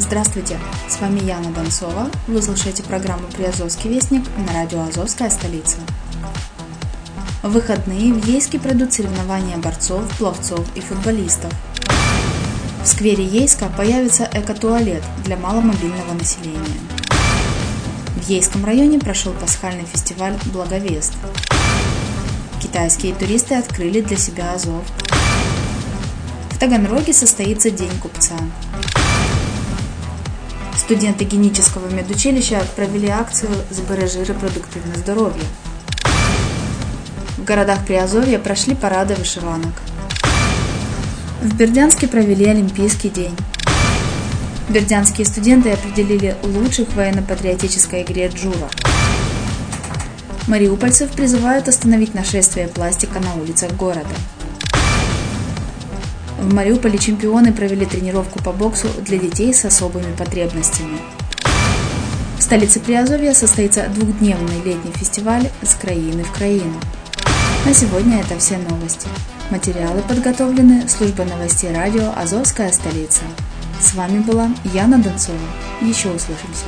Здравствуйте, с вами Яна Донцова. Вы слушаете программу «Приазовский вестник» на радио «Азовская столица». В выходные в Ейске пройдут соревнования борцов, пловцов и футболистов. В сквере Ейска появится эко-туалет для маломобильного населения. В Ейском районе прошел пасхальный фестиваль «Благовест». Китайские туристы открыли для себя Азов. В Таганроге состоится День купца. Студенты генического медучилища провели акцию «Збережи репродуктивное здоровье», в городах Приазовья прошли парады вышиванок. В Бердянске провели Олимпийский день. Бердянские студенты определили лучших в военно-патриотической игре «Джура». Мариупольцев призывают остановить нашествие пластика на улицах города. В Мариуполе чемпионы провели тренировку по боксу для детей с особыми потребностями. В столице Приазовья состоится двухдневный летний фестиваль «С краины в краину». На сегодня это все новости. Материалы подготовлены службой новостей радио «Азовская столица». С вами была Яна Донцова. Еще услышимся.